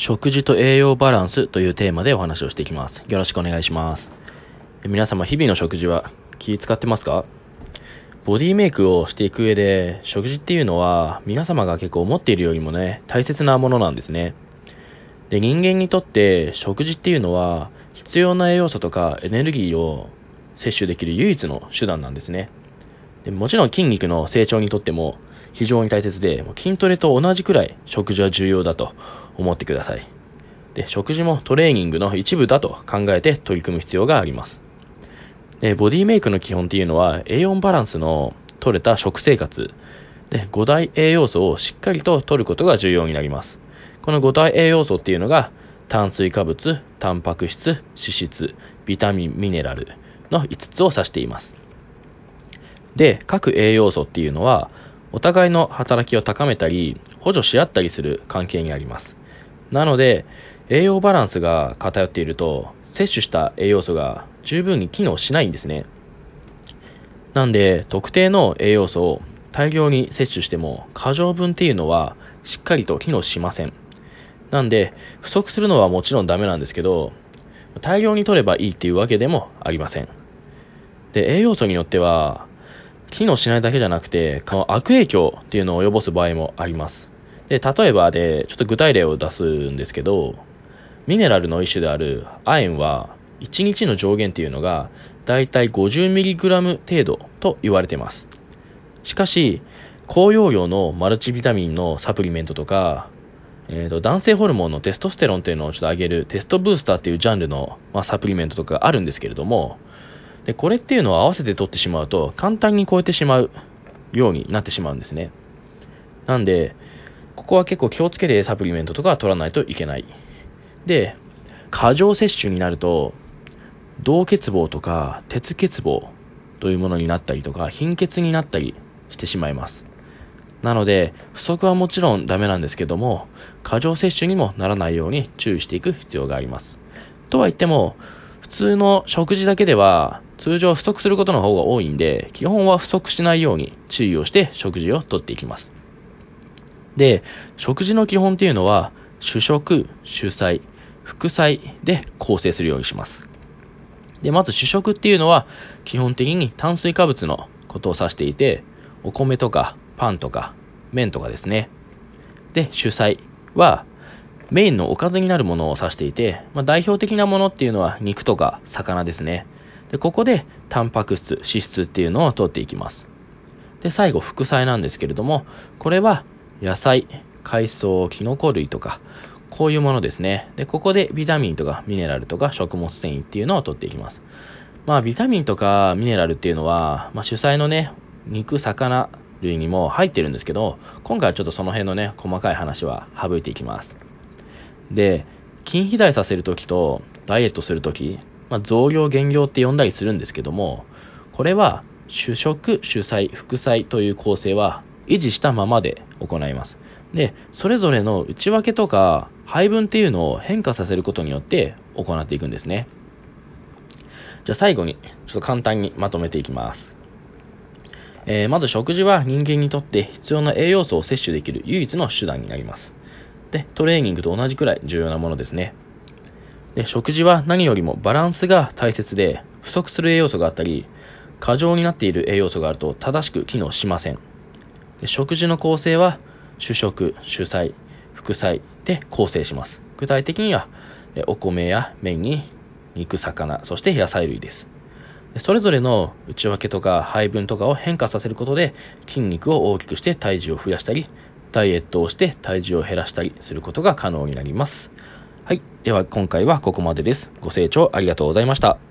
食事と栄養バランスというテーマでお話をしていきます。よろしくお願いします。皆様、日々の食事は気使ってますか？ボディメイクをしていく上で、食事っていうのは皆様が結構思っているよりもね、大切なものなんですね。で、人間にとって食事っていうのは必要な栄養素とかエネルギーを摂取できる唯一の手段なんですね。でもちろん筋肉の成長にとっても非常に大切で、筋トレと同じくらい食事は重要だと思ってください。で、食事もトレーニングの一部だと考えて取り組む必要があります。で、ボディメイクの基本っていうのは栄養バランスの取れた食生活で5大栄養素をしっかりと取ることが重要になります。この5大栄養素っていうのが炭水化物、タンパク質、脂質、ビタミン、ミネラルの5つを指しています。で、各栄養素っていうのはお互いの働きを高めたり補助し合ったりする関係にあります。なので、栄養バランスが偏っていると、摂取した栄養素が十分に機能しないんですね。なんで、特定の栄養素を大量に摂取しても、過剰分っていうのはしっかりと機能しません。なんで、不足するのはもちろんダメなんですけど、大量に取ればいいっていうわけでもありません。で、栄養素によっては、機能しないだけじゃなくて、悪影響っていうのを及ぼす場合もあります。で、例えばで、ちょっと具体例を出すんですけど、ミネラルの一種である亜鉛は、1日の上限っていうのが、だいたい 50mg 程度と言われています。しかし、高容量のマルチビタミンのサプリメントとか、えーと、男性ホルモンのテストステロンっていうのをちょっと上げるテストブースターっていうジャンルの、まあ、サプリメントとかあるんですけれども、でこれっていうのを合わせて取ってしまうと簡単に超えてしまうようになってしまうんですね。なんで、ここは結構気をつけてサプリメントとか取らないといけない。で、過剰摂取になると、銅欠乏とか鉄欠乏というものになったりとか、貧血になったりしてしまいます。なので、不足はもちろんダメなんですけども、過剰摂取にもならないように注意していく必要があります。とは言っても、普通の食事だけでは通常不足することの方が多いんで、基本は不足しないように注意をして食事をとっていきます。で、食事の基本っていうのは、主食、主菜、副菜で構成するようにします。で、まず主食っていうのは、基本的に炭水化物のことを指していて、お米とかパンとか麺とかですね。で、主菜は、メインのおかずになるものを指していて、まあ、代表的なものっていうのは肉とか魚ですね。で、ここでタンパク質、脂質っていうのを取っていきます。で、最後、副菜なんですけれども、これは野菜、海藻、キノコ類とか、こういうものですね。で、ここでビタミンとかミネラルとか食物繊維っていうのを取っていきます。まあ、ビタミンとかミネラルっていうのは、まあ、主菜のね、肉、魚類にも入ってるんですけど、今回はちょっとその辺のね、細かい話は省いていきます。で、筋肥大させるときとダイエットするとき、まあ、増量減量って呼んだりするんですけども、これは主食、主菜、副菜という構成は維持したままで行います。で、それぞれの内訳とか配分っていうのを変化させることによって行っていくんですね。じゃあ最後にちょっと簡単にまとめていきます。えー、まず食事は人間にとって必要な栄養素を摂取できる唯一の手段になります。で、トレーニングと同じくらい重要なものですね。で、食事は何よりもバランスが大切で、不足する栄養素があったり、過剰になっている栄養素があると正しく機能しません。で食事の構成は主食、主菜、副菜で構成します。具体的には、お米や麺に肉、魚、そして野菜類です。それぞれの内訳とか配分とかを変化させることで筋肉を大きくして体重を増やしたり、ダイエットをして体重を減らしたりすることが可能になります。はい。では今回はここまでです。ご清聴ありがとうございました。